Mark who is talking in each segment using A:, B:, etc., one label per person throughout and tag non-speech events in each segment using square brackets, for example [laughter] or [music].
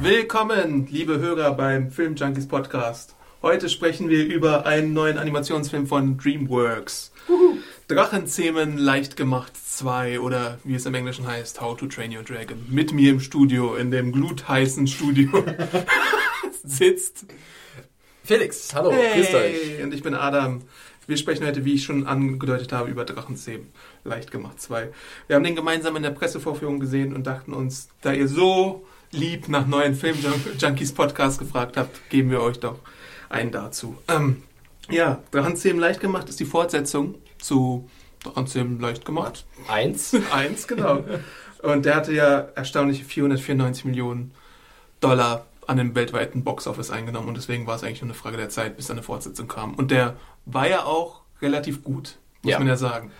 A: Willkommen, liebe Hörer beim Film Junkies Podcast. Heute sprechen wir über einen neuen Animationsfilm von DreamWorks. Drachenzähmen leicht gemacht 2 oder wie es im Englischen heißt, How to Train Your Dragon. Mit mir im Studio, in dem glutheißen Studio, [laughs] sitzt
B: Felix, hallo,
A: hey,
B: grüßt euch.
A: und ich bin Adam. Wir sprechen heute, wie ich schon angedeutet habe, über Drachenzähmen leicht gemacht 2. Wir haben den gemeinsam in der Pressevorführung gesehen und dachten uns, da ihr so lieb nach neuen Film Junkies Podcast gefragt habt, geben wir euch doch einen dazu. Ähm, ja, Drachenzähmen leicht gemacht ist die Fortsetzung zu Drachenzähmen leicht gemacht.
B: Eins. [laughs]
A: Eins, genau. Und der hatte ja erstaunliche 494 Millionen Dollar an dem weltweiten Boxoffice eingenommen und deswegen war es eigentlich nur eine Frage der Zeit, bis eine Fortsetzung kam. Und der war ja auch relativ gut, muss
B: Ja.
A: man ja sagen.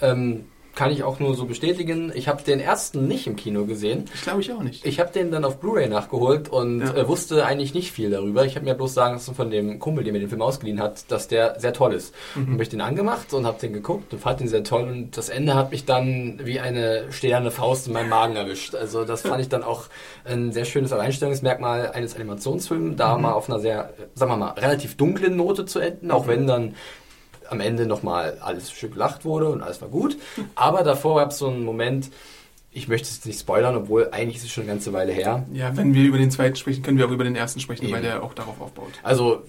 B: Ähm, kann ich auch nur so bestätigen. Ich habe den ersten nicht im Kino gesehen.
A: Ich glaube ich auch nicht.
B: Ich habe den dann auf Blu-ray nachgeholt und
A: Ja.
B: äh, wusste eigentlich nicht viel darüber. Ich habe mir bloß sagen lassen von dem Kumpel, der mir den Film ausgeliehen hat, dass der sehr toll ist.
A: Mhm.
B: Und habe ich den angemacht und habe den geguckt und fand den sehr toll. Und das Ende hat mich dann wie eine stehende Faust in meinem Magen erwischt. Also das fand ich dann auch ein sehr schönes Alleinstellungsmerkmal eines Animationsfilms, da
A: Mhm.
B: mal auf einer sehr, äh, sagen wir mal, relativ dunklen Note zu enden, auch wenn dann am Ende nochmal alles schön gelacht wurde und alles war gut. [laughs] Aber davor gab es so einen Moment, ich möchte es nicht spoilern, obwohl eigentlich ist es schon eine ganze Weile her.
A: ja, wenn wir über den zweiten sprechen, können wir auch über den ersten sprechen, weil
B: Eben.
A: der auch darauf aufbaut.
B: Also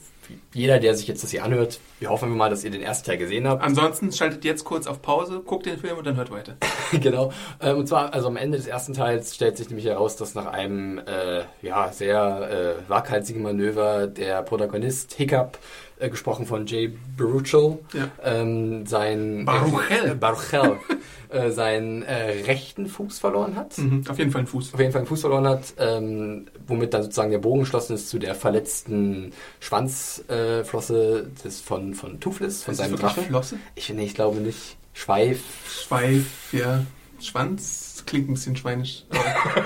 B: jeder, der sich jetzt das hier anhört, wir hoffen mal, dass ihr den ersten Teil gesehen habt.
A: Ansonsten schaltet jetzt kurz auf Pause, guckt den Film und dann hört weiter. [laughs]
B: genau. Ähm, und zwar, also am Ende des ersten Teils stellt sich nämlich heraus, dass nach einem äh, ja, sehr äh, waghalsigen Manöver der Protagonist Hiccup, äh, gesprochen von Jay Baruchel,
A: Ja.
B: ähm, sein
A: Baruchel.
B: äh, Baruchel [laughs] äh, seinen äh, rechten Fuß verloren hat.
A: Mhm, auf jeden Fall ein Fuß.
B: auf jeden Fall einen Fuß verloren hat, ähm, womit dann sozusagen der Bogen geschlossen ist zu der verletzten Schwanzflosse äh, des, von, von Toothless, von
A: Ist
B: seinem
A: wirklich
B: Drache.
A: Flosse?
B: Ich, nee, ich glaube nicht. Schweif.
A: Schweif, ja. Schwanz klingt ein bisschen schweinisch.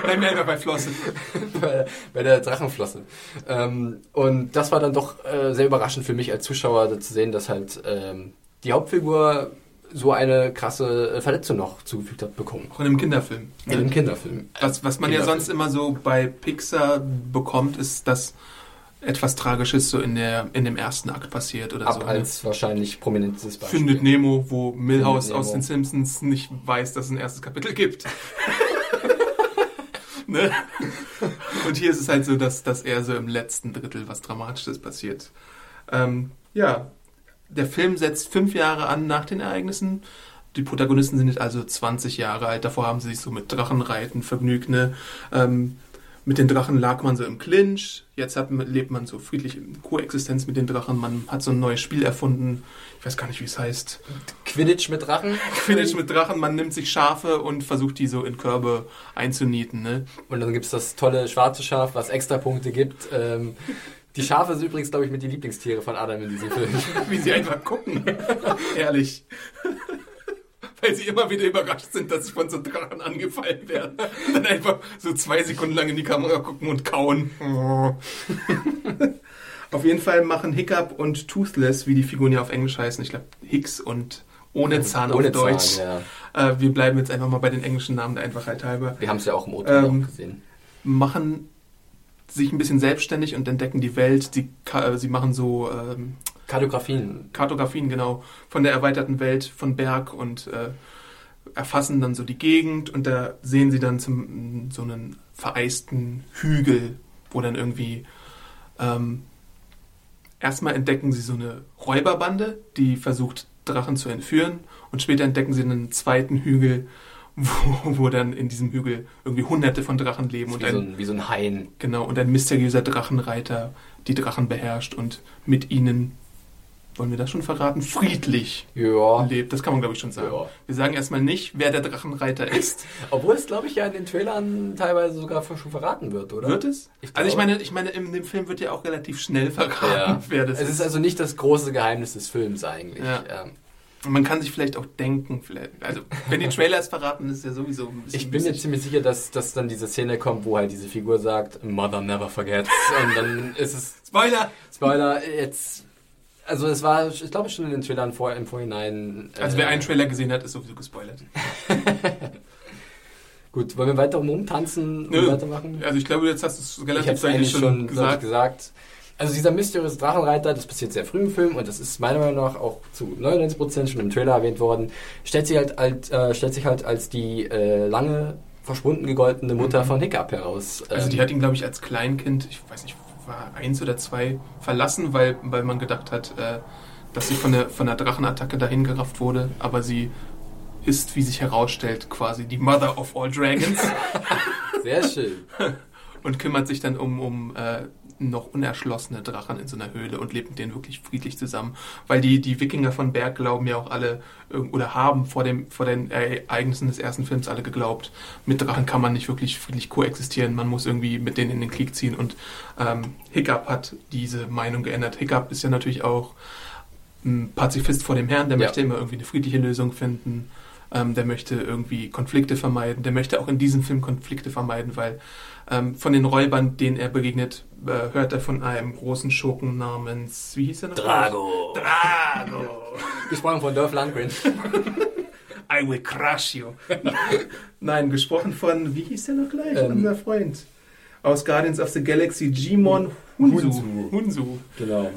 A: Bleiben wir einfach bei Flosse. [laughs]
B: bei, bei der Drachenflosse. Ähm, und das war dann doch äh, sehr überraschend für mich als Zuschauer zu sehen, dass halt ähm, die Hauptfigur so eine krasse äh, Verletzung noch zugefügt hat bekommen.
A: Auch in einem Kinderfilm.
B: In einem Kinderfilm.
A: Was, was man ja
B: Kinderfilm.
A: sonst immer so bei Pixar bekommt, ist, dass etwas Tragisches so in, der, in dem ersten Akt passiert oder
B: Ab
A: so. ne?
B: als wahrscheinlich prominentes Beispiel.
A: Findet Nemo, wo Milhouse aus den Simpsons nicht weiß, dass es ein erstes Kapitel gibt. [laughs] ne? Und hier ist es halt so, dass, dass eher so im letzten Drittel was Dramatisches passiert. Ähm, ja, der Film setzt fünf Jahre an nach den Ereignissen. Die Protagonisten sind jetzt also 20 Jahre alt. Davor haben sie sich so mit Drachenreiten vergnügt. Ne? Ähm, mit den Drachen lag man so im Clinch. Jetzt hat, lebt man so friedlich in Koexistenz mit den Drachen. Man hat so ein neues Spiel erfunden. Ich weiß gar nicht, wie es heißt.
B: Quidditch mit Drachen. [laughs]
A: Quidditch mit Drachen. Man nimmt sich Schafe und versucht die so in Körbe einzunieten. Ne?
B: Und dann gibt's das tolle schwarze Schaf, was extra Punkte gibt. Ähm, die Schafe sind übrigens, glaube ich, mit die Lieblingstiere von Adam in diesem Film. [laughs]
A: Wie sie einfach gucken. [laughs] Ehrlich. Weil sie immer wieder überrascht sind, dass sie von so Drachen angefallen werden. Und dann einfach so zwei Sekunden lang in die Kamera gucken und kauen. [laughs] auf jeden Fall machen Hiccup und Toothless, wie die Figuren ja auf Englisch heißen, ich glaube Hicks und ohne Zahn
B: Ohne
A: auf Deutsch.
B: Zahn, ja.
A: Äh, wir bleiben jetzt einfach mal bei den englischen Namen der Einfachheit halber.
B: Wir haben es ja auch im O-Ton
A: Ähm,
B: auch gesehen.
A: Machen sich ein bisschen selbstständig und entdecken die Welt. Sie, ka- äh, sie machen so ähm,
B: Kartografien.
A: Kartografien, genau, von der erweiterten Welt von Berg und äh, erfassen dann so die Gegend und da sehen sie dann zum, so einen vereisten Hügel, wo dann irgendwie ähm, erstmal entdecken sie so eine Räuberbande, die versucht, Drachen zu entführen und später entdecken sie einen zweiten Hügel, [laughs] wo, wo dann in diesem Hügel irgendwie hunderte von Drachen leben und
B: Wie so,
A: ein,
B: ein, wie so ein Hain.
A: genau, und ein mysteriöser Drachenreiter die Drachen beherrscht und mit ihnen wollen wir das schon verraten, friedlich
B: Ja.
A: lebt. Das kann man, glaube ich, schon sagen.
B: Ja.
A: Wir sagen erstmal nicht, wer der Drachenreiter ist. [laughs]
B: Obwohl es, glaube ich, ja in den Trailern teilweise sogar schon verraten wird, oder?
A: Wird es?
B: Ich
A: also ich meine, ich meine, in dem Film wird ja auch relativ schnell verraten,
B: Ja. [laughs]
A: wer das
B: es ist also nicht das große Geheimnis des Films eigentlich.
A: Ja.
B: Ähm,
A: Und man kann sich vielleicht auch denken, vielleicht, also wenn die Trailers verraten, ist ja sowieso ein bisschen.
B: Ich bin mir ziemlich sicher, dass, dass dann diese Szene kommt, wo halt diese Figur sagt, Mother never forgets. Und dann ist es,
A: Spoiler!
B: Spoiler, jetzt, also es war, ich glaube schon in den Trailern vor, im Vorhinein. äh,
A: Also wer einen Trailer gesehen hat, ist sowieso gespoilert. [laughs]
B: Gut, wollen wir weiter rumtanzen und
A: Nö.
B: weitermachen?
A: Also ich glaube, jetzt hast du es relativ
B: eigentlich
A: schon,
B: schon
A: gesagt.
B: gesagt. gesagt. Also dieser mysteriöse Drachenreiter, das passiert sehr früh im Film und das ist meiner Meinung nach auch zu 99% schon im Trailer erwähnt worden, stellt sich halt, als, äh, stellt sich halt als die äh, lange verschwunden gegoltene Mutter
A: Mhm.
B: von Hiccup heraus.
A: Also die
B: Ähm,
A: hat ihn, glaube ich, als Kleinkind, ich weiß nicht, war eins oder zwei, verlassen, weil, weil man gedacht hat, äh, dass sie von der, von der Drachenattacke dahin gerafft wurde. Aber sie ist, wie sich herausstellt, quasi die Mother of all Dragons [laughs]
B: sehr schön.
A: und kümmert sich dann um, um äh, noch unerschlossene Drachen in so einer Höhle und lebt mit denen wirklich friedlich zusammen. Weil die, die Wikinger von Berg glauben ja auch alle, irg- oder haben vor, dem, vor den Ereignissen des ersten Films alle geglaubt, mit Drachen kann man nicht wirklich friedlich koexistieren, man muss irgendwie mit denen in den Krieg ziehen. Und ähm, Hiccup hat diese Meinung geändert. Hiccup ist ja natürlich auch ein Pazifist vor dem Herrn, der
B: Ja.
A: möchte immer irgendwie eine friedliche Lösung finden. Ähm, der möchte irgendwie Konflikte vermeiden. Der möchte auch in diesem Film Konflikte vermeiden, weil ähm, von den Räubern, denen er begegnet, äh, hört er von einem großen Schurken namens, wie hieß er noch?
B: Drago.
A: Drago.
B: Gesprochen von Dolph Lundgren. [laughs]
A: I will crush you. Nein, gesprochen von, wie hieß der noch gleich?
B: Ähm.
A: Unser Freund. Aus Guardians of the Galaxy, Jimon Hunsu.
B: Hunsu.
A: Hunsu.
B: Genau.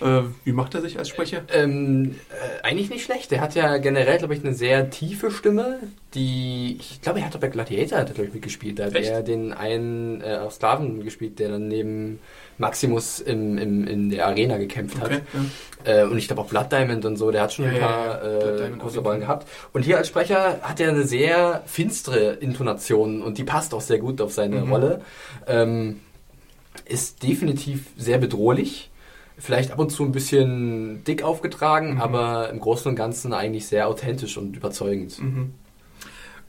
A: Äh, wie macht er sich als Sprecher?
B: Ähm, äh, eigentlich nicht schlecht. Der hat ja generell, glaube ich, eine sehr tiefe Stimme, die, ich glaube, er hat doch bei Gladiator, hat er, glaube ich, mitgespielt. Da hat
A: Echt?
B: er den einen äh, auf Sklaven gespielt, der dann neben Maximus im, im, in der Arena gekämpft hat.
A: Okay, ja.
B: Äh, und ich glaube auch Blood Diamond und so, der hat schon
A: Ja,
B: ein paar
A: ja.
B: Äh, große Rollen gehabt. Und hier als Sprecher hat er eine sehr finstere Intonation und die passt auch sehr gut auf seine
A: Mhm.
B: Rolle. Ähm, ist definitiv sehr bedrohlich. Vielleicht ab und zu ein bisschen dick aufgetragen,
A: Mhm.
B: aber im Großen und Ganzen eigentlich sehr authentisch und überzeugend.
A: Mhm.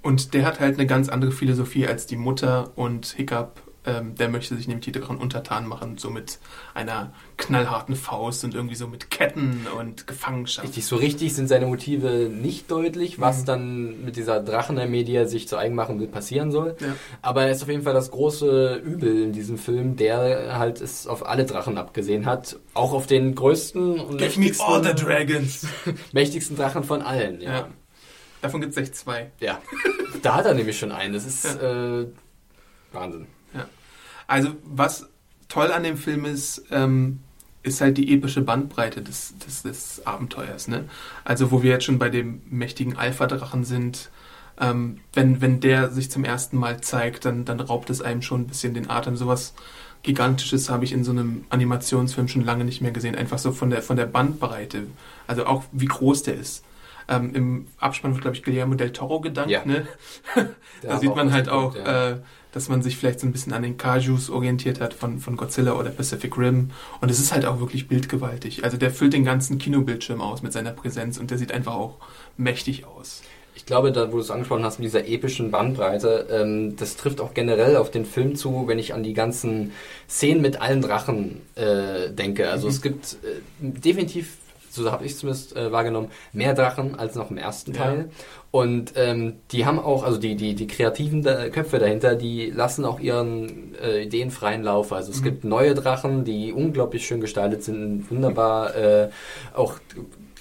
A: Und der hat halt eine ganz andere Philosophie als die Mutter und Hiccup. Ähm, der möchte sich nämlich die Drachen untertan machen, so mit einer knallharten Faust und irgendwie so mit Ketten und Gefangenschaft.
B: Richtig, so richtig sind seine Motive nicht deutlich, was
A: Mhm.
B: dann mit dieser Drachenarmee, die er sich zu eigen machen will, passieren soll.
A: Ja.
B: Aber er ist auf jeden Fall das große Übel in diesem Film, der halt es auf alle Drachen abgesehen hat. Auch auf den größten und
A: Give me all the
B: mächtigsten,
A: dragons. [laughs]
B: mächtigsten Drachen von allen. Ja.
A: Ja. Davon gibt es echt zwei.
B: ja. da hat er nämlich schon einen. Das ist äh, Wahnsinn.
A: Also was toll an dem Film ist, ähm, ist halt die epische Bandbreite des, des, des Abenteuers. Ne? Also wo wir jetzt schon bei dem mächtigen Alpha-Drachen sind, ähm, wenn, wenn der sich zum ersten Mal zeigt, dann, dann raubt es einem schon ein bisschen den Atem. Sowas Gigantisches habe ich in so einem Animationsfilm schon lange nicht mehr gesehen. Einfach so von der, von der Bandbreite. Also auch wie groß der ist. Ähm, Im Abspann wird, glaube ich, Guillermo del Toro gedankt.
B: Ja.
A: Ne? [laughs] Da sieht man halt auch,
B: ja.
A: äh, dass man sich vielleicht so ein bisschen an den Kajus orientiert hat von, von Godzilla oder Pacific Rim. Und es ist halt auch wirklich bildgewaltig. Also der füllt den ganzen Kinobildschirm aus mit seiner Präsenz und der sieht einfach auch mächtig aus.
B: Ich glaube, da, wo du es angesprochen hast, mit dieser epischen Bandbreite, ähm, das trifft auch generell auf den Film zu, wenn ich an die ganzen Szenen mit allen Drachen äh, denke. Also
A: Mhm.
B: es gibt äh, definitiv, so habe ich zumindest äh, wahrgenommen, mehr Drachen als noch im ersten
A: Ja.
B: Teil. Und ähm, die haben auch, also die, die, die kreativen da Köpfe dahinter, die lassen auch ihren äh, Ideen freien Lauf. Also es
A: Mhm.
B: gibt neue Drachen, die unglaublich schön gestaltet sind, wunderbar äh, auch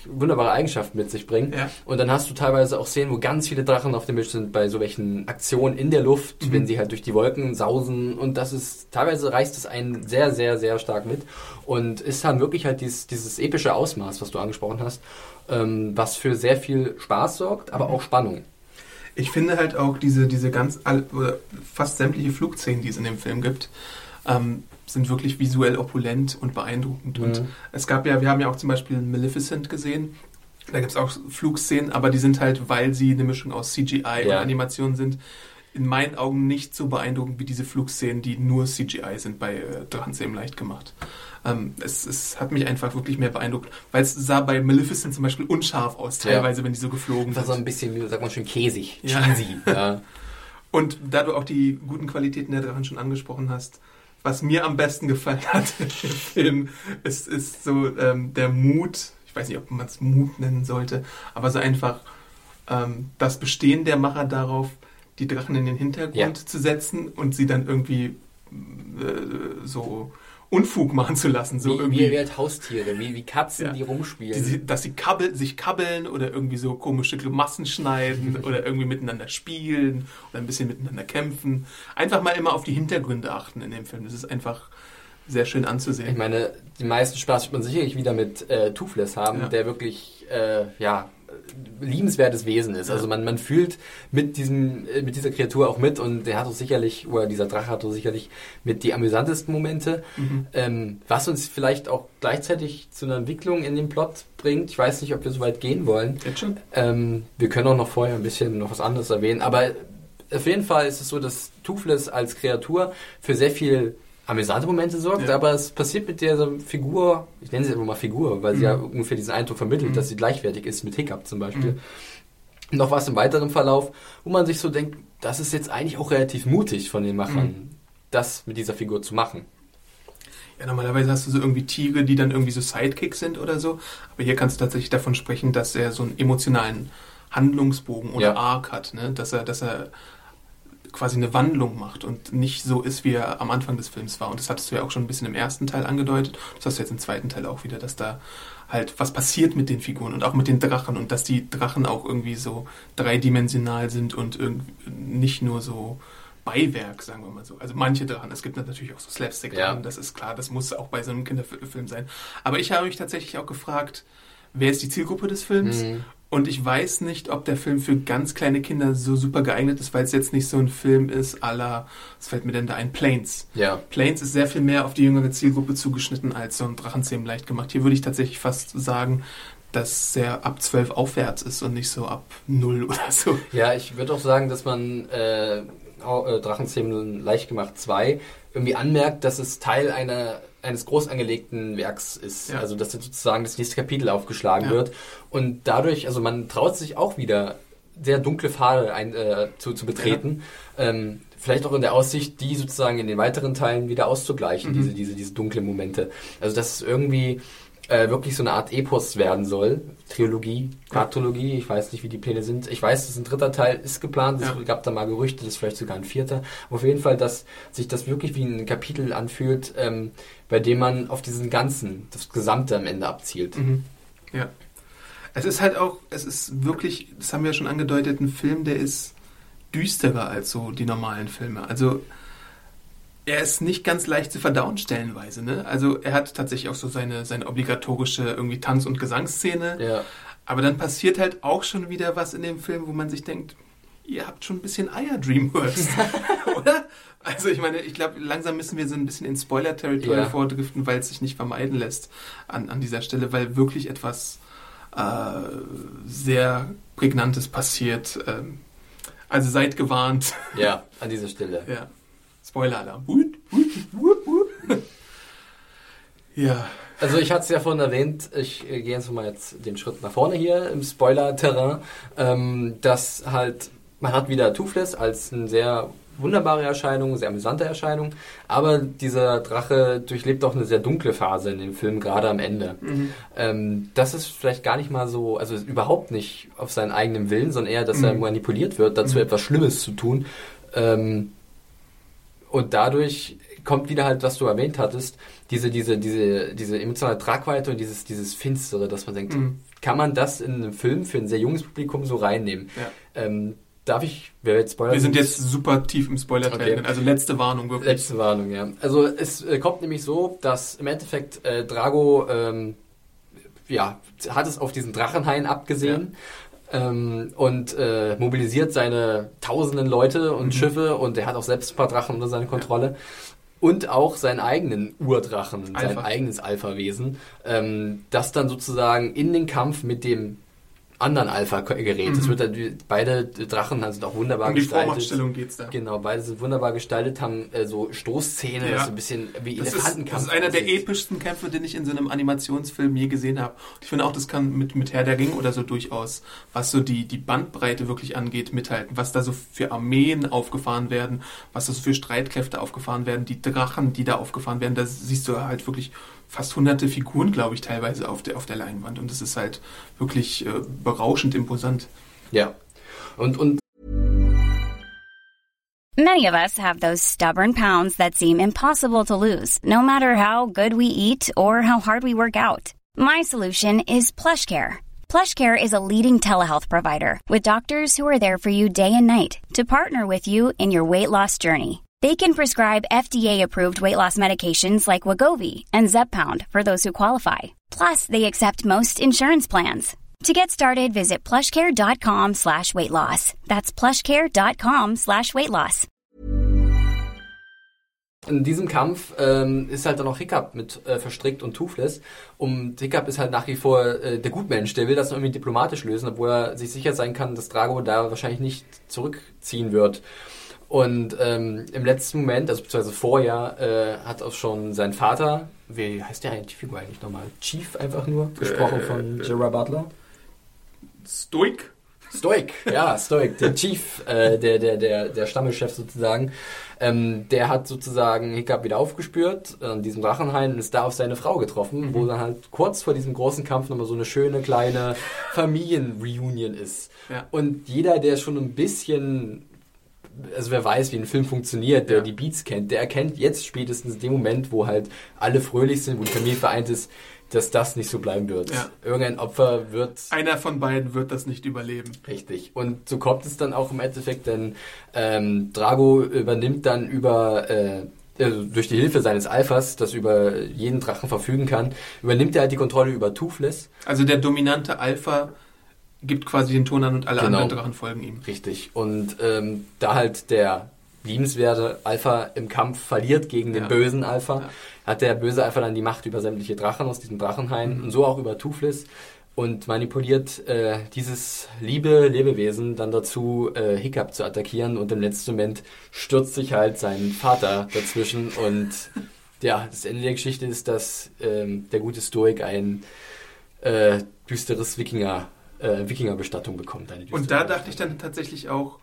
B: wunderbare Eigenschaften mit sich bringen.
A: Ja.
B: Und dann hast du teilweise auch Szenen, wo ganz viele Drachen auf dem Bild sind bei so welchen Aktionen in der Luft,
A: Mhm.
B: wenn sie halt durch die Wolken sausen. Und das ist, teilweise reißt es einen sehr, sehr, sehr stark mit. Und ist dann wirklich halt dieses, dieses epische Ausmaß, was du angesprochen hast, ähm, was für sehr viel Spaß sorgt, aber
A: Mhm.
B: auch Spannung.
A: Ich finde halt auch diese, diese ganz, oder fast sämtliche Flugszenen, die es in dem Film gibt, ähm, sind wirklich visuell opulent und beeindruckend. Und
B: Mhm.
A: es gab ja, wir haben ja auch zum Beispiel Maleficent gesehen. Da gibt es auch Flugszenen, aber die sind halt, weil sie eine Mischung aus CGI
B: Ja.
A: und Animation sind, in meinen Augen nicht so beeindruckend wie diese Flugszenen, die nur CGI sind bei äh, Drachenzähmen leicht gemacht. Ähm, es, es hat mich einfach wirklich mehr beeindruckt, weil es sah bei Maleficent zum Beispiel unscharf aus, teilweise, ja. wenn die so geflogen
B: sind. Das war so ein bisschen, wie sagt man schon, käsig,
A: ja. cheesy. ja. [laughs] Und da du auch die guten Qualitäten der Drachen schon angesprochen hast, was mir am besten gefallen [laughs] hat im Film, ist, ist so ähm, der Mut, ich weiß nicht, ob man es Mut nennen sollte, aber so einfach ähm, das Bestehen der Macher darauf, die Drachen in den Hintergrund ja. zu setzen und sie dann irgendwie äh, so Unfug machen zu lassen. So
B: wie, irgendwie. wie halt Haustiere, wie, wie Katzen, ja. die rumspielen.
A: Die, dass sie kabbel, sich kabbeln oder irgendwie so komische Massen schneiden [laughs] oder irgendwie miteinander spielen oder ein bisschen miteinander kämpfen. Einfach mal immer auf die Hintergründe achten in dem Film. Das ist einfach sehr schön anzusehen.
B: Ich meine, die meisten Spaß wird man sicherlich wieder mit äh, Toothless haben, ja. der wirklich, äh, ja, liebenswertes Wesen ist. Also man, man fühlt mit diesem, äh, mit dieser Kreatur auch mit und der hat doch sicherlich, oder dieser Drache hat doch sicherlich mit die amüsantesten Momente, mhm. ähm, was uns vielleicht auch gleichzeitig zu einer Entwicklung in dem Plot bringt. Ich weiß nicht, ob wir so weit gehen wollen.
A: Jetzt schon?
B: Ähm, wir können auch noch vorher ein bisschen noch was anderes erwähnen, aber auf jeden Fall ist es so, dass Toothless als Kreatur für sehr viel amüsante Momente sorgt, ja. aber es passiert mit dieser Figur, ich nenne sie einfach mal Figur, weil mhm. sie ja ungefähr diesen Eindruck vermittelt, mhm. dass sie gleichwertig ist mit Hiccup zum Beispiel. Mhm. Noch was im weiteren Verlauf, wo man sich so denkt, das ist jetzt eigentlich auch relativ mutig von den Machern, mhm. das mit dieser Figur zu machen.
A: Ja, normalerweise hast du so irgendwie Tiere, die dann irgendwie so Sidekicks sind oder so, aber hier kannst du tatsächlich davon sprechen, dass er so einen emotionalen Handlungsbogen oder ja. Arc hat, ne? dass er, dass er quasi eine Wandlung macht und nicht so ist, wie er am Anfang des Films war. Und das hattest du ja auch schon ein bisschen im ersten Teil angedeutet. Das hast du jetzt im zweiten Teil auch wieder, dass da halt was passiert mit den Figuren und auch mit den Drachen und dass die Drachen auch irgendwie so dreidimensional sind und nicht nur so Beiwerk, sagen wir mal so. Also manche Drachen, es gibt natürlich auch so Slapstick-Drachen, ja. das ist klar, das muss auch bei so einem Kinderfilm sein. Aber ich habe mich tatsächlich auch gefragt, wer ist die Zielgruppe des Films mhm. Und ich weiß nicht, ob der Film für ganz kleine Kinder so super geeignet ist, weil es jetzt nicht so ein Film ist, la, was fällt mir denn da ein, Planes.
B: Ja.
A: Planes ist sehr viel mehr auf die jüngere Zielgruppe zugeschnitten als so ein Drachenzähmen leicht gemacht. Hier würde ich tatsächlich fast sagen, dass er ab 12 aufwärts ist und nicht so ab 0 oder so.
B: Ja, ich würde auch sagen, dass man äh, äh Drachenzähmen leicht gemacht 2 irgendwie anmerkt, dass es Teil einer eines groß angelegten Werks ist. Ja. Also dass sozusagen das nächste Kapitel aufgeschlagen ja. wird. Und dadurch, also man traut sich auch wieder sehr dunkle Pfade ein, äh, zu, zu betreten. Ja. Ähm, vielleicht auch in der Aussicht, die sozusagen in den weiteren Teilen wieder auszugleichen, mhm. diese, diese, diese dunklen Momente. Also dass es irgendwie äh, wirklich so eine Art Epos werden soll. Trilogie, Quadrologie, ich weiß nicht, wie die Pläne sind. Ich weiß, dass ein dritter Teil ist geplant, es ja. gab da mal Gerüchte, dass vielleicht sogar ein vierter. Aber auf jeden Fall, dass sich das wirklich wie ein Kapitel anfühlt, ähm, bei dem man auf diesen ganzen, das Gesamte am Ende abzielt.
A: Mhm. Ja. Es ist halt auch, es ist wirklich, das haben wir ja schon angedeutet, ein Film, der ist düsterer als so die normalen Filme. Also er ist nicht ganz leicht zu verdauen stellenweise. Ne? Also er hat tatsächlich auch so seine, seine obligatorische irgendwie Tanz- und Gesangsszene.
B: Ja.
A: Aber dann passiert halt auch schon wieder was in dem Film, wo man sich denkt, ihr habt schon ein bisschen Eier, Dreamworks. [laughs] Oder? Also ich meine, ich glaube, langsam müssen wir so ein bisschen in Spoiler-Territory ja. vordriften, weil es sich nicht vermeiden lässt an, an dieser Stelle, weil wirklich etwas äh, sehr Prägnantes passiert. Ähm, also seid gewarnt.
B: Ja, an dieser Stelle.
A: Ja. Spoiler-Alarm. [laughs] ja.
B: Also ich hatte es ja vorhin erwähnt, ich äh, gehe jetzt mal jetzt den Schritt nach vorne hier im Spoiler-Terrain, ähm, dass halt, man hat wieder Toothless als eine sehr wunderbare Erscheinung, sehr amüsante Erscheinung, aber dieser Drache durchlebt auch eine sehr dunkle Phase in dem Film, gerade am Ende. Mhm. Ähm, das ist vielleicht gar nicht mal so, also überhaupt nicht auf seinen eigenen Willen, sondern eher, dass mhm. er manipuliert wird, dazu mhm. etwas Schlimmes zu tun. Ähm, und dadurch kommt wieder halt, was du erwähnt hattest, diese, diese, diese, diese emotionale Tragweite und dieses, dieses Finstere, dass man denkt, mhm. kann man das in einem Film für ein sehr junges Publikum so reinnehmen? Ja. Ähm, darf ich, wer jetzt
A: Spoiler? Wir sind jetzt super tief im spoiler okay. also letzte Warnung
B: wirklich. Letzte Warnung, ja. Also es äh, kommt nämlich so, dass im Endeffekt äh, Drago ähm, ja, hat es auf diesen Drachenhain abgesehen. Ja ähm, und äh, mobilisiert seine tausenden Leute und mhm. Schiffe und er hat auch selbst ein paar Drachen unter seiner Kontrolle. Ja. Und auch seinen eigenen Urdrachen, Alpha. sein eigenes Alpha-Wesen, ähm, das dann sozusagen in den Kampf mit dem anderen Alpha-Gerät. Mhm. wird dann, beide Drachen sind auch wunderbar
A: um die gestaltet. Vormachtstellung geht's da.
B: Genau, beide sind wunderbar gestaltet, haben äh, so Stoßzähne, ja. so ein bisschen wie
A: das Elefantenkampf. Ist, das ist einer der epischsten Kämpfe, den ich in so einem Animationsfilm je gesehen habe. Ich finde auch, das kann mit, mit Herr der Ring oder so durchaus, was so die, die Bandbreite wirklich angeht, mithalten. Was da so für Armeen aufgefahren werden, was da so für Streitkräfte aufgefahren werden, die Drachen, die da aufgefahren werden, da siehst du halt wirklich fast hunderte Figuren, glaube ich, teilweise auf der, auf der Leinwand. Und es ist halt wirklich äh, berauschend imposant.
B: Ja. Und, und
C: Many of us have those stubborn pounds that seem impossible to lose, no matter how good we eat or how hard we work out. My solution is PlushCare. PlushCare is a leading telehealth provider with doctors who are there for you day and night to partner with you in your weight loss journey. They can prescribe FDA-approved weight loss medications like Wagovi and Zepbound for those who qualify. Plus, they accept most insurance plans. To get started, visit plushcare.com slash weight loss. That's plushcare.com slash weight loss.
B: In diesem Kampf ähm, ist halt dann noch Hiccup mit äh, verstrickt und Toothless. Und Hiccup ist halt nach wie vor äh, der Gutmensch. Der will das irgendwie diplomatisch lösen, obwohl er sich sicher sein kann, dass Drago da wahrscheinlich nicht zurückziehen wird. Und ähm, im letzten Moment, also beziehungsweise vorher, äh, hat auch schon sein Vater, wie heißt der eigentlich, die Figur eigentlich nochmal? Chief einfach nur, gesprochen äh, von Gerard Butler.
A: Stoic?
B: Stoic, ja, Stoic, der Chief, äh, der, der, der, der Stammeschef sozusagen. Ähm, der hat sozusagen Hiccup wieder aufgespürt an diesem Drachenhain und ist da auf seine Frau getroffen, mhm. wo dann halt kurz vor diesem großen Kampf nochmal so eine schöne kleine Familienreunion ist. Ja. Und jeder, der schon ein bisschen also wer weiß, wie ein Film funktioniert, der ja. die Beats kennt, der erkennt jetzt spätestens den Moment, wo halt alle fröhlich sind, wo die Familie vereint ist, dass das nicht so bleiben wird. Ja. Irgendein Opfer wird.
A: Einer von beiden wird das nicht überleben.
B: Richtig. Und so kommt es dann auch im Endeffekt, denn ähm, Drago übernimmt dann über äh, also durch die Hilfe seines Alphas, das über jeden Drachen verfügen kann, übernimmt er halt die Kontrolle über Toothless.
A: Also der dominante Alpha gibt quasi den Ton an und alle genau. anderen Drachen folgen ihm.
B: Richtig. Und ähm, da halt der liebenswerte Alpha im Kampf verliert gegen den ja. bösen Alpha, ja. hat der böse Alpha dann die Macht über sämtliche Drachen aus diesem Drachenhain mhm. und so auch über Toothless und manipuliert äh, dieses liebe Lebewesen dann dazu, äh, Hiccup zu attackieren und im letzten Moment stürzt sich halt sein Vater dazwischen und [laughs] ja, das Ende der Geschichte ist, dass ähm, der gute Stoik ein äh, düsteres Wikinger äh, Wikingerbestattung bekommt.
A: und da dachte ich dann tatsächlich auch,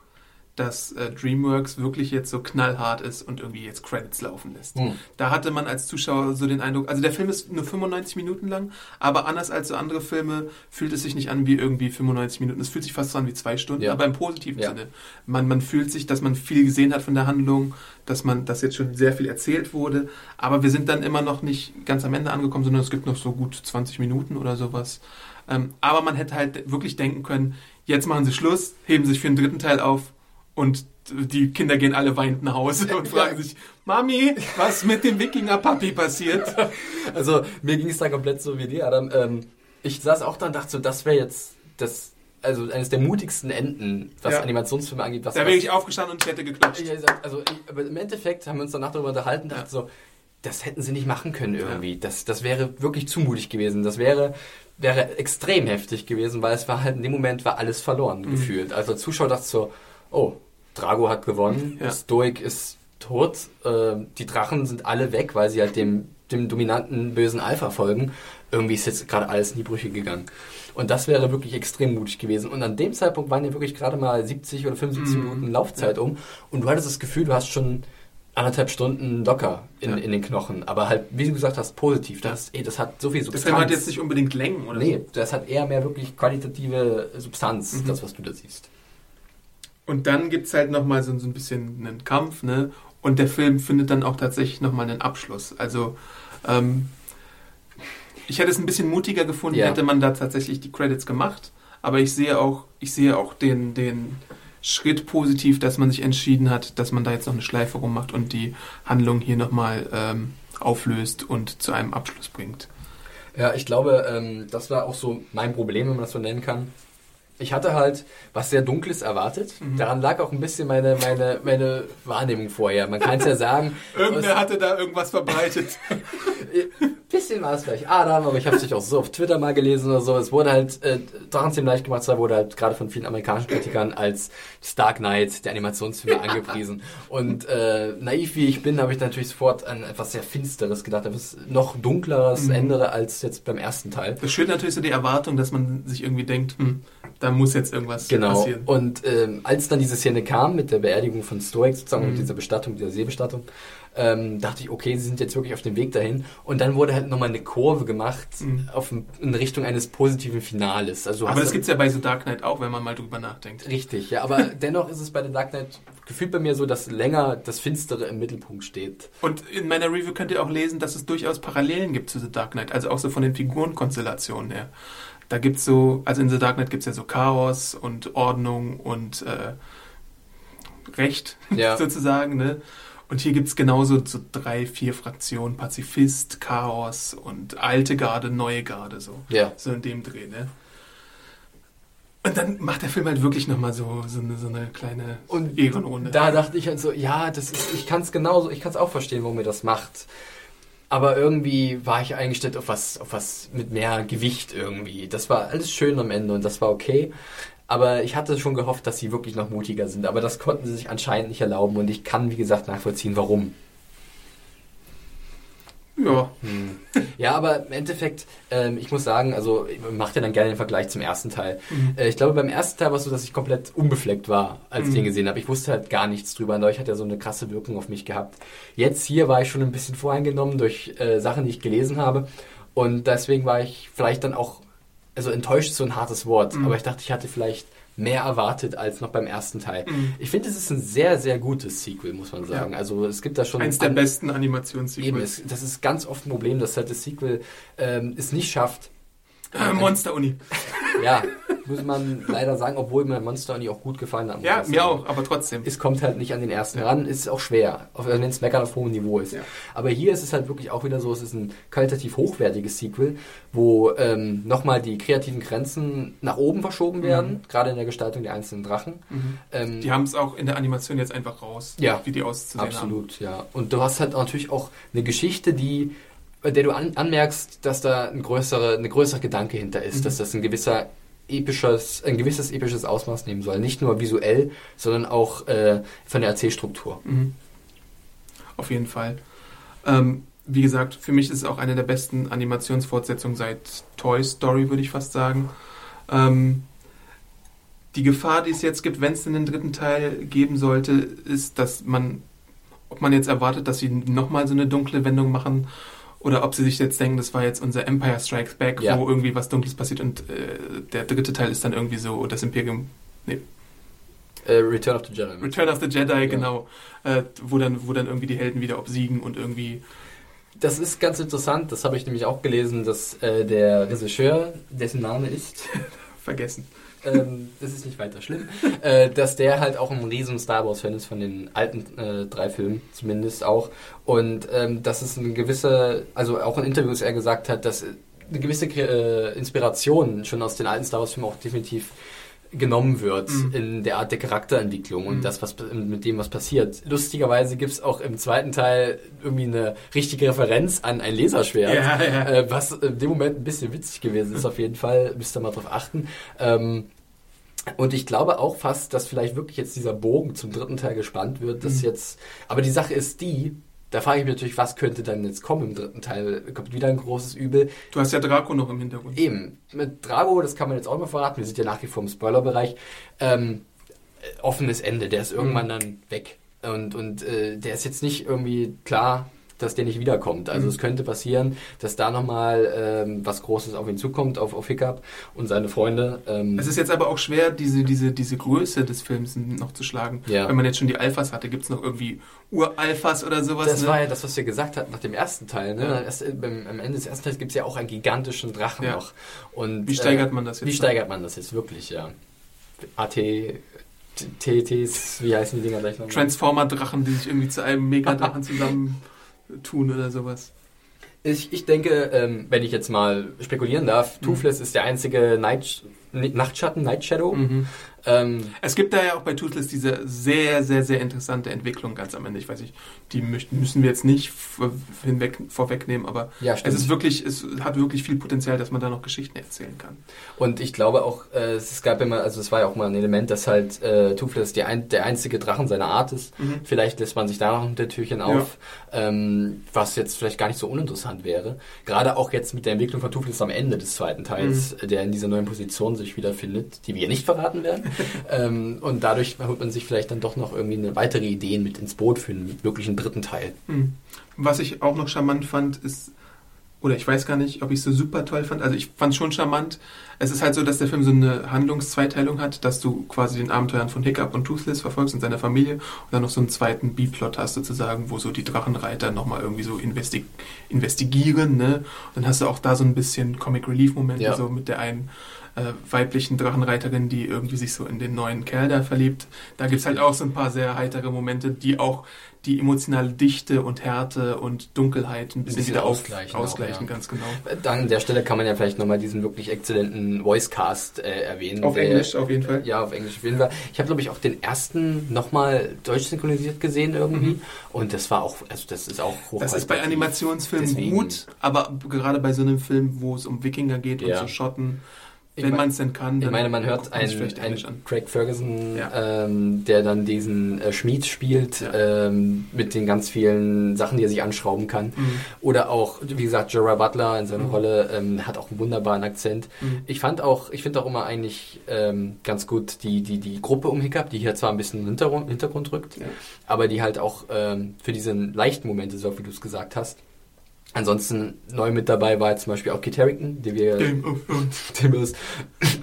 A: dass äh, DreamWorks wirklich jetzt so knallhart ist und irgendwie jetzt Credits laufen lässt. Hm. Da hatte man als Zuschauer so den Eindruck, also der Film ist nur 95 Minuten lang, aber anders als so andere Filme fühlt es sich nicht an wie irgendwie 95 Minuten. Es fühlt sich fast so an wie zwei Stunden, ja. aber im positiven ja. Sinne. Man, man fühlt sich, dass man viel gesehen hat von der Handlung, dass man, dass jetzt schon sehr viel erzählt wurde, aber wir sind dann immer noch nicht ganz am Ende angekommen, sondern es gibt noch so gut 20 Minuten oder sowas. Ähm, aber man hätte halt wirklich denken können, jetzt machen sie Schluss, heben sich für den dritten Teil auf und die Kinder gehen alle weinend nach Hause und [laughs] fragen sich, Mami, was mit dem Wikinger-Papi passiert? [laughs]
B: Also mir ging es da komplett so wie dir, Adam. Ähm, ich saß auch da und dachte so, das wäre jetzt das, also eines der mutigsten Enden, was ja. Animationsfilme angeht. Was,
A: da wäre ich aufgestanden und hätte geklatscht.
B: Also ich, aber im Endeffekt haben wir uns danach darüber unterhalten und ja. dachte so, das hätten sie nicht machen können irgendwie. Ja. Das, das wäre wirklich zu mutig gewesen. Das wäre wäre extrem heftig gewesen, weil es war halt in dem Moment war alles verloren mhm. gefühlt. Also Zuschauer dachte so, oh, Drago hat gewonnen, ja. Stoik ist tot, äh, die Drachen sind alle weg, weil sie halt dem, dem dominanten bösen Alpha folgen. Irgendwie ist jetzt gerade alles in die Brüche gegangen. Und das wäre wirklich extrem mutig gewesen. Und an dem Zeitpunkt waren ja wirklich gerade mal 70 oder 75 mhm. Minuten Laufzeit um. Und du hattest das Gefühl, du hast schon anderthalb Stunden locker in, ja. in den Knochen. Aber halt, wie du gesagt hast, positiv. Das, ey, das hat so viel Substanz.
A: Das Film hat jetzt nicht unbedingt Längen, oder?
B: Nee, das hat eher mehr wirklich qualitative Substanz, mhm. das, was du da siehst.
A: Und dann gibt es halt nochmal so, so ein bisschen einen Kampf, ne? Und der Film findet dann auch tatsächlich nochmal einen Abschluss. Also, ähm, ich hätte es ein bisschen mutiger gefunden, ja. hätte man da tatsächlich die Credits gemacht. Aber ich sehe auch, ich sehe auch den, den, Schritt positiv, dass man sich entschieden hat, dass man da jetzt noch eine Schleife rummacht und die Handlung hier nochmal ähm, auflöst und zu einem Abschluss bringt.
B: Ja, ich glaube, ähm, das war auch so mein Problem, wenn man das so nennen kann. Ich hatte halt was sehr Dunkles erwartet.
A: Mhm.
B: Daran lag auch ein bisschen meine, meine, meine Wahrnehmung vorher. Man kann es ja sagen. [laughs]
A: Irgendwer hatte da irgendwas verbreitet.
B: Ein [laughs] bisschen war es vielleicht Adam, aber ich habe es nicht auch so auf Twitter mal gelesen oder so. Es wurde halt äh, trotzdem leicht gemacht, wurde halt gerade von vielen amerikanischen Kritikern als das Dark Knight der Animationsfilme [laughs] angepriesen. Und äh, naiv wie ich bin, habe ich natürlich sofort an etwas sehr Finsteres gedacht, etwas noch dunkleres
A: Mhm.
B: Ende als jetzt beim ersten Teil.
A: Das schürt natürlich so die Erwartung, dass man sich irgendwie denkt, hm, da muss jetzt irgendwas
B: Genau.
A: passieren.
B: Und ähm, als dann diese Szene kam mit der Beerdigung von Stoic sozusagen
A: Mhm.
B: und dieser Bestattung, dieser Seebestattung, ähm, dachte ich, okay, sie sind jetzt wirklich auf dem Weg dahin. Und dann wurde halt nochmal eine Kurve gemacht
A: Mhm.
B: auf, in Richtung eines positiven Finales. Also
A: Aber das
B: dann-
A: gibt's ja bei The Dark Knight auch, wenn man mal drüber nachdenkt.
B: Richtig, ja, aber [laughs] dennoch ist es bei The Dark Knight gefühlt bei mir so, dass länger das Finstere im Mittelpunkt steht.
A: Und in meiner Review könnt ihr auch lesen, dass es durchaus Parallelen gibt zu The Dark Knight, also auch so von den Figurenkonstellationen her. Da gibt's so, also in The Dark Knight gibt's ja so Chaos und Ordnung und äh, Recht [laughs]
B: Ja.
A: sozusagen, ne? Und hier gibt's genauso so drei, vier Fraktionen, Pazifist, Chaos und alte Garde, neue Garde, so.
B: Ja.
A: So in dem Dreh, ne? Und dann macht der Film halt wirklich nochmal so, so, eine, so eine kleine
B: Und
A: Ehrenrunde.
B: Da dachte ich halt so, ja, das ist, ich kann es genauso, ich kann es auch verstehen, warum ihr das macht. Aber irgendwie war ich eingestellt auf was, auf was mit mehr Gewicht irgendwie. Das war alles schön am Ende und das war okay. Aber ich hatte schon gehofft, dass sie wirklich noch mutiger sind. Aber das konnten sie sich anscheinend nicht erlauben und ich kann, wie gesagt, nachvollziehen, warum.
A: Ja.
B: Ja, aber im Endeffekt, ähm, ich muss sagen, also ich mache ja dann gerne den Vergleich zum ersten Teil.
A: Mhm.
B: Äh, ich glaube, beim ersten Teil war es so, dass ich komplett unbefleckt war, als ich
A: Mhm.
B: den gesehen habe. Ich wusste halt gar nichts drüber. Und euch hat ja so eine krasse Wirkung auf mich gehabt. Jetzt hier war ich schon ein bisschen voreingenommen durch äh, Sachen, die ich gelesen habe. Und deswegen war ich vielleicht dann auch, also enttäuscht ist so ein hartes Wort,
A: Mhm.
B: aber ich dachte, ich hatte vielleicht mehr erwartet als noch beim ersten Teil.
A: Mhm.
B: Ich finde, es ist ein sehr, sehr gutes Sequel, muss man sagen.
A: Ja.
B: Also es gibt da schon
A: Eins der
B: an-
A: besten
B: Eben,
A: Animationssequels.
B: es, das ist ganz oft ein Problem, dass halt das Sequel ähm, es nicht schafft.
A: Äh, Monster Uni.
B: Ja, [laughs] muss man leider sagen, obwohl mir Monster auch gut gefallen hat.
A: Ja, mir auch, aber trotzdem.
B: Es kommt halt nicht an den ersten ran, ist auch schwer, wenn es meckern auf hohem Niveau ist.
A: Ja.
B: Aber hier ist es halt wirklich auch wieder so, es ist ein qualitativ hochwertiges Sequel, wo ähm, nochmal die kreativen Grenzen nach oben verschoben werden, gerade in der Gestaltung der einzelnen Drachen. Ähm,
A: Mhm. Die haben es auch in der Animation jetzt einfach raus,
B: Ja.
A: wie die auszusehen
B: Absolut, ja. Und du hast halt natürlich auch eine Geschichte, die, bei der du an, anmerkst, dass da ein größere, eine größere Gedanke hinter ist,
A: Mhm.
B: dass das ein gewisser episches, ein gewisses episches Ausmaß nehmen soll. Nicht nur visuell, sondern auch äh, von der Erzählstruktur.
A: Mhm. Auf jeden Fall. Ähm, wie gesagt, für mich ist es auch eine der besten Animationsfortsetzungen seit Toy Story, würde ich fast sagen. Ähm, die Gefahr, die es jetzt gibt, wenn es den dritten Teil geben sollte, ist, dass man, ob man jetzt erwartet, dass sie nochmal so eine dunkle Wendung machen oder ob sie sich jetzt denken, das war jetzt unser Empire Strikes Back,
B: Ja.
A: wo irgendwie was Dunkles passiert und äh, der dritte Teil ist dann irgendwie so das Imperium, nee,
B: Äh, Return of the Jedi.
A: Return of the Jedi, genau, äh, wo, dann, wo dann irgendwie die Helden wieder obsiegen und irgendwie,
B: Das ist ganz interessant, das habe ich nämlich auch gelesen, dass äh, der Regisseur, dessen Name ist, [laughs]
A: vergessen.
B: Ähm, das ist nicht weiter schlimm, [laughs] äh, dass der halt auch ein riesen Star Wars-Fan ist von den alten äh, drei Filmen zumindest auch und ähm, dass es eine gewisse, also auch in Interviews er gesagt hat, dass eine gewisse äh, Inspiration schon aus den alten Star Wars-Filmen auch definitiv genommen wird
A: Mhm.
B: in der Art der Charakterentwicklung und
A: Mhm.
B: das, was mit dem, was passiert. Lustigerweise gibt es auch im zweiten Teil irgendwie eine richtige Referenz an ein Laserschwert,
A: Ja, ja.
B: Äh, was in dem Moment ein bisschen witzig gewesen ist [laughs] auf jeden Fall. Müsst ihr mal drauf achten. Ähm, und ich glaube auch fast, dass vielleicht wirklich jetzt dieser Bogen zum dritten Teil gespannt wird, dass
A: Mhm.
B: jetzt, aber die Sache ist die, da frage ich mich natürlich, was könnte dann jetzt kommen im dritten Teil? Kommt wieder ein großes Übel?
A: Du hast ja Draco noch im Hintergrund.
B: Eben, mit Drago, das kann man jetzt auch mal verraten, wir sind ja nach wie vor im Spoilerbereich, ähm, äh, offenes Ende, der ist irgendwann
A: Mhm.
B: dann weg. Und, und äh, der ist jetzt nicht irgendwie klar, dass der nicht wiederkommt. Also
A: Mhm.
B: es könnte passieren, dass da nochmal ähm, was Großes auf ihn zukommt, auf, auf Hiccup und seine Freunde. Ähm,
A: Es ist jetzt aber auch schwer, diese, diese, diese Größe des Films noch zu schlagen.
B: Ja.
A: Wenn man jetzt schon die Alphas hatte, gibt es noch irgendwie Uralphas oder sowas?
B: das
A: ne?
B: war ja das, was wir gesagt hatten nach dem ersten Teil. Ne?
A: Ja.
B: Erst, äh, beim, am Ende des ersten Teils gibt es ja auch einen gigantischen Drachen
A: Ja.
B: noch. Und,
A: Wie steigert man das jetzt?
B: Wie steigert man das jetzt wirklich, ja? AT, TTs, wie heißen die Dinger gleich nochmal?
A: Transformer-Drachen, die sich irgendwie zu einem Megadrachen [laughs] zusammen tun oder sowas.
B: Ich, ich denke, ähm, wenn ich jetzt mal spekulieren darf,
A: Mhm.
B: Toothless ist der einzige Night, Nachtschatten, Night Shadow.
A: Mhm.
B: Ähm,
A: Es gibt da ja auch bei Toothless diese sehr, sehr, sehr interessante Entwicklung ganz am Ende. Ich weiß nicht, die müssen wir jetzt nicht hinweg, vorwegnehmen, aber
B: Ja,
A: es ist wirklich, es hat wirklich viel Potenzial, dass man da noch Geschichten erzählen kann.
B: Und ich glaube auch, äh, es gab immer, also es war ja auch mal ein Element, dass halt äh, Toothless ein, der einzige Drachen seiner Art ist.
A: Mhm.
B: Vielleicht lässt man sich da noch ein Türchen auf, ähm, was jetzt vielleicht gar nicht so uninteressant wäre. Gerade auch jetzt mit der Entwicklung von Toothless am Ende des zweiten Teils,
A: Mhm.
B: der in dieser neuen Position sich wiederfindet, die wir nicht verraten werden. [laughs] ähm, und dadurch holt man sich vielleicht dann doch noch irgendwie eine weitere Ideen mit ins Boot für einen möglichen dritten Teil.
A: Mhm. Was ich auch noch charmant fand, ist, oder ich weiß gar nicht, ob ich es so super toll fand. Also ich fand es schon charmant. Es ist halt so, dass der Film so eine Handlungszweiteilung hat, dass du quasi den Abenteuern von Hiccup und Toothless verfolgst und seiner Familie und dann noch so einen zweiten B-Plot hast sozusagen, wo so die Drachenreiter nochmal irgendwie so investi investigieren. Ne? Und dann hast du auch da so ein bisschen Comic-Relief-Momente,
B: Ja.
A: so mit der einen äh, weiblichen Drachenreiterin, die irgendwie sich so in den neuen Kerl da verliebt. Da gibt's halt auch so ein paar sehr heitere Momente, die auch die emotionale Dichte und Härte und Dunkelheit ein bisschen,
B: bisschen
A: wieder auf-
B: ausgleichen
A: ausgleichen,
B: auch, ja.
A: ganz genau.
B: Dann an der Stelle kann man ja vielleicht nochmal diesen wirklich exzellenten Voicecast äh, erwähnen.
A: Auf
B: der-
A: Englisch auf jeden Fall.
B: Ja, auf Englisch auf jeden Fall. Ich habe, glaube ich, auch den ersten nochmal deutsch synchronisiert gesehen irgendwie.
A: Mhm.
B: Und das war auch, also das ist auch hoch.
A: Das ist bei Animationsfilmen
B: Deswegen-
A: gut, aber gerade bei so einem Film, wo es um Wikinger geht
B: Ja.
A: und so Schotten,
B: Ich
A: wenn man es denn kann,
B: Ich meine, man hört einen, einen. Craig Ferguson,
A: Ja.
B: ähm, der dann diesen äh, Schmied spielt,
A: Ja.
B: ähm, mit den ganz vielen Sachen, die er sich anschrauben kann.
A: Mhm.
B: Oder auch, wie gesagt, Gerard Butler in seiner Rolle ähm, hat auch einen wunderbaren Akzent.
A: Mhm.
B: Ich fand auch, ich finde auch immer eigentlich ähm, ganz gut die, die, die Gruppe um Hiccup, die hier zwar ein bisschen in den Hintergrund, Hintergrund rückt,
A: Ja.
B: aber die halt auch ähm, für diese leichten Momente sorgt, wie du es gesagt hast. Ansonsten neu mit dabei war jetzt zum Beispiel auch Kit Harington, den wir,
A: Game of Thrones. [laughs]
B: den wir aus-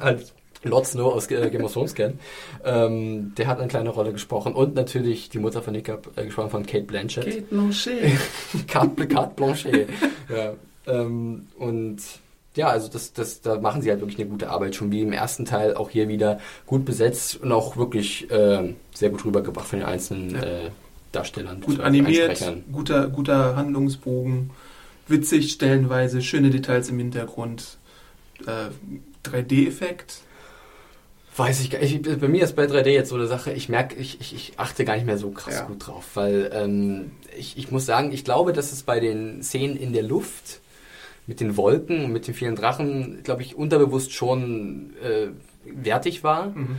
B: als Lord Snow aus äh, Game of Thrones kennen. Ähm, der hat eine kleine Rolle gesprochen und natürlich die Mutter von Hiccup, äh, gesprochen von Kate Blanchett.
A: Kate Blanchet. [laughs]
B: Carte, Carte Blanchet. [laughs] ja. ähm, und ja, also das, das, da machen sie halt wirklich eine gute Arbeit. Schon wie im ersten Teil auch hier wieder gut besetzt und auch wirklich ähm, sehr gut rübergebracht von den einzelnen
A: Ja.
B: äh, Darstellern.
A: Gut animiert, guter, guter Handlungsbogen, witzig stellenweise, schöne Details im Hintergrund, äh, 3D-Effekt.
B: Weiß ich gar nicht. Bei mir ist bei 3D jetzt so eine Sache, ich merke, ich, ich, ich achte gar nicht mehr so krass
A: Ja.
B: gut drauf, weil ähm, ich, ich muss sagen, ich glaube, dass es bei den Szenen in der Luft mit den Wolken und mit den vielen Drachen, glaube ich, unterbewusst schon äh, wertig war.
A: Mhm.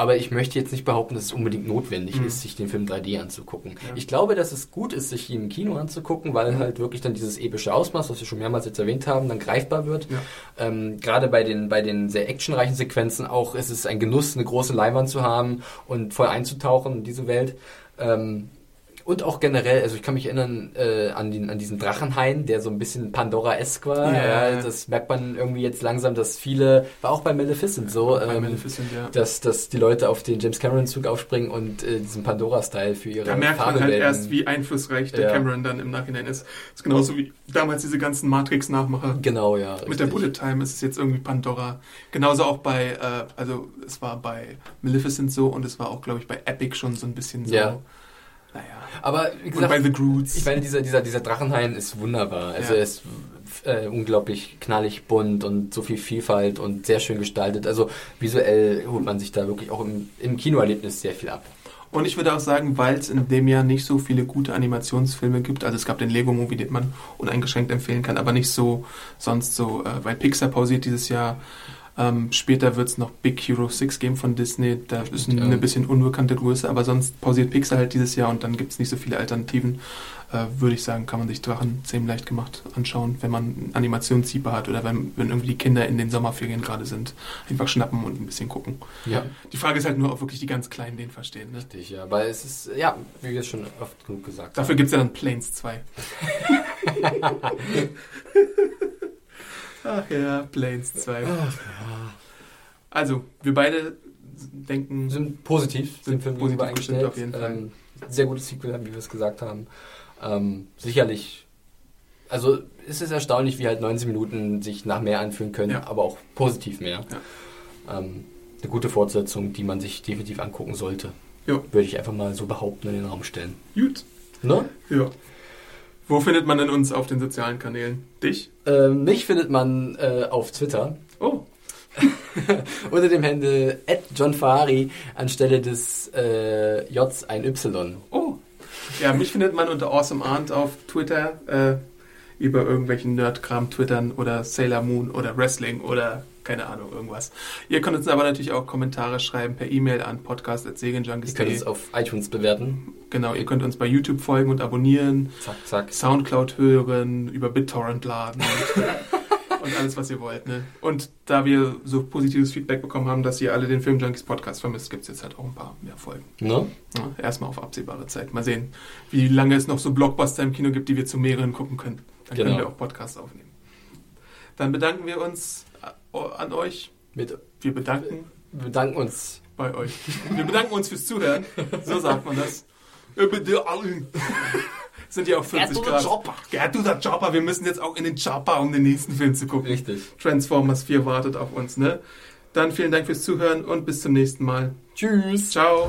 B: Aber ich möchte jetzt nicht behaupten, dass es unbedingt notwendig
A: Mhm.
B: ist, sich den Film 3D anzugucken.
A: Ja.
B: Ich glaube, dass es gut ist, sich ihn im Kino anzugucken, weil halt wirklich dann dieses epische Ausmaß, was wir schon mehrmals jetzt erwähnt haben, dann greifbar wird.
A: Ja.
B: Ähm, Gerade bei den, bei den sehr actionreichen Sequenzen auch ist es ein Genuss, eine große Leinwand zu haben und voll einzutauchen in diese Welt. Ähm, und auch generell, also ich kann mich erinnern äh, an, den, an diesen Drachenhain, der so ein bisschen Pandora-esk war.
A: Ja.
B: Ja, das merkt man irgendwie jetzt langsam, dass viele, war auch bei Maleficent so,
A: Bei
B: ähm,
A: Maleficent, ja.
B: dass, dass die Leute auf den James Cameron-Zug aufspringen und äh, diesen Pandora-Style für ihre
A: Da merkt man halt
B: Fabelwelten-
A: erst, wie einflussreich der. Cameron dann im Nachhinein ist. Das ist genauso wie damals diese ganzen Matrix-Nachmacher.
B: Genau, ja.
A: Mit der
B: richtig.
A: Bullet Time ist es jetzt irgendwie Pandora. Genauso auch bei, äh, also es war bei Maleficent so und es war auch, glaube ich, bei Epic schon so ein bisschen so.
B: Ja.
A: Naja.
B: Aber wie
A: Und
B: gesagt,
A: bei The Groots.
B: ich meine, dieser, dieser, dieser Drachenhain ist wunderbar. Also
A: Ja.
B: er ist äh, unglaublich knallig bunt und so viel Vielfalt und sehr schön gestaltet. Also visuell holt man sich da wirklich auch im, im Kinoerlebnis sehr viel ab.
A: Und ich würde auch sagen, weil es in dem Jahr nicht so viele gute Animationsfilme gibt, also es gab den Lego Movie, den man uneingeschränkt empfehlen kann, aber nicht so sonst so, äh, weil Pixar pausiert dieses Jahr. Ähm, später wird es noch Big Hero 6 geben von Disney, da ist
B: Ja.
A: eine bisschen unbekannte Größe, aber sonst pausiert Pixar halt dieses Jahr und dann gibt es nicht so viele Alternativen. Äh, würde ich sagen, kann man sich Drachen ziemlich leicht gemacht anschauen, wenn man einen Animationskeeper hat oder wenn, wenn irgendwie die Kinder in den Sommerferien gerade sind. Einfach schnappen und ein bisschen gucken.
B: Ja.
A: Die Frage ist halt nur, ob wirklich die ganz Kleinen den verstehen. Ne?
B: Richtig, ja. Weil es ist, ja, wie wir es schon oft genug gesagt
A: Dafür gibt es ja dann Planes 2. [laughs] [laughs] Ach ja, Planes 2. Also, wir beide denken.
B: Sind positiv,
A: Sind
B: Film
A: positiv
B: eingestellt.
A: auf jeden Fall.
B: Ähm, sehr gutes Sequel, wie wir es gesagt haben. Ähm, sicherlich, also es ist erstaunlich, wie halt 90 Minuten sich nach mehr anfühlen können,
A: Ja.
B: aber auch positiv mehr. Ähm, eine gute Fortsetzung, die man sich definitiv angucken sollte.
A: Ja.
B: Würde ich einfach mal so behaupten in den Raum stellen.
A: gut.
B: Ne?
A: Ja. Wo findet man denn uns auf den sozialen Kanälen? Dich?
B: Ähm, mich findet man äh, auf Twitter
A: Oh, [laughs]
B: unter dem Handle @johnfari anstelle des äh, Js ein Y.
A: oh. Ja, mich findet man unter Awesome Arndt auf Twitter, äh, über irgendwelchen Nerdkram twittern oder Sailor Moon oder Wrestling oder keine Ahnung, irgendwas. Ihr könnt uns aber natürlich auch Kommentare schreiben per E-Mail an
B: Ihr könnt
A: podcast.segenjunkies.de.
B: es auf iTunes bewerten.
A: Genau, ihr könnt uns bei YouTube folgen und abonnieren,
B: Zack, zack.
A: Soundcloud hören, über BitTorrent laden [laughs] und, alles, was ihr wollt. Ne? Und da wir so positives Feedback bekommen haben, dass ihr alle den Filmjunkies Podcast vermisst, gibt es jetzt halt auch ein paar mehr Folgen.
B: Ne?
A: Ja, erstmal auf absehbare Zeit. Mal sehen, wie lange es noch so Blockbuster im Kino gibt, die wir zu mehreren gucken können. Dann können
B: Genau.
A: wir auch Podcasts aufnehmen. Dann bedanken wir uns an euch.
B: Mit,
A: Wir bedanken
B: wir bedanken uns.
A: bei euch. Wir bedanken uns fürs Zuhören. So sagt man das. Sind ja auch 40
B: Get
A: Grad.
B: chopper.
A: Get to the chopper. Wir müssen jetzt auch in den Chopper, um den nächsten Film zu gucken.
B: Richtig.
A: Transformers 4 wartet auf uns, ne? Dann vielen Dank fürs Zuhören und bis zum nächsten Mal.
B: Tschüss.
A: Ciao.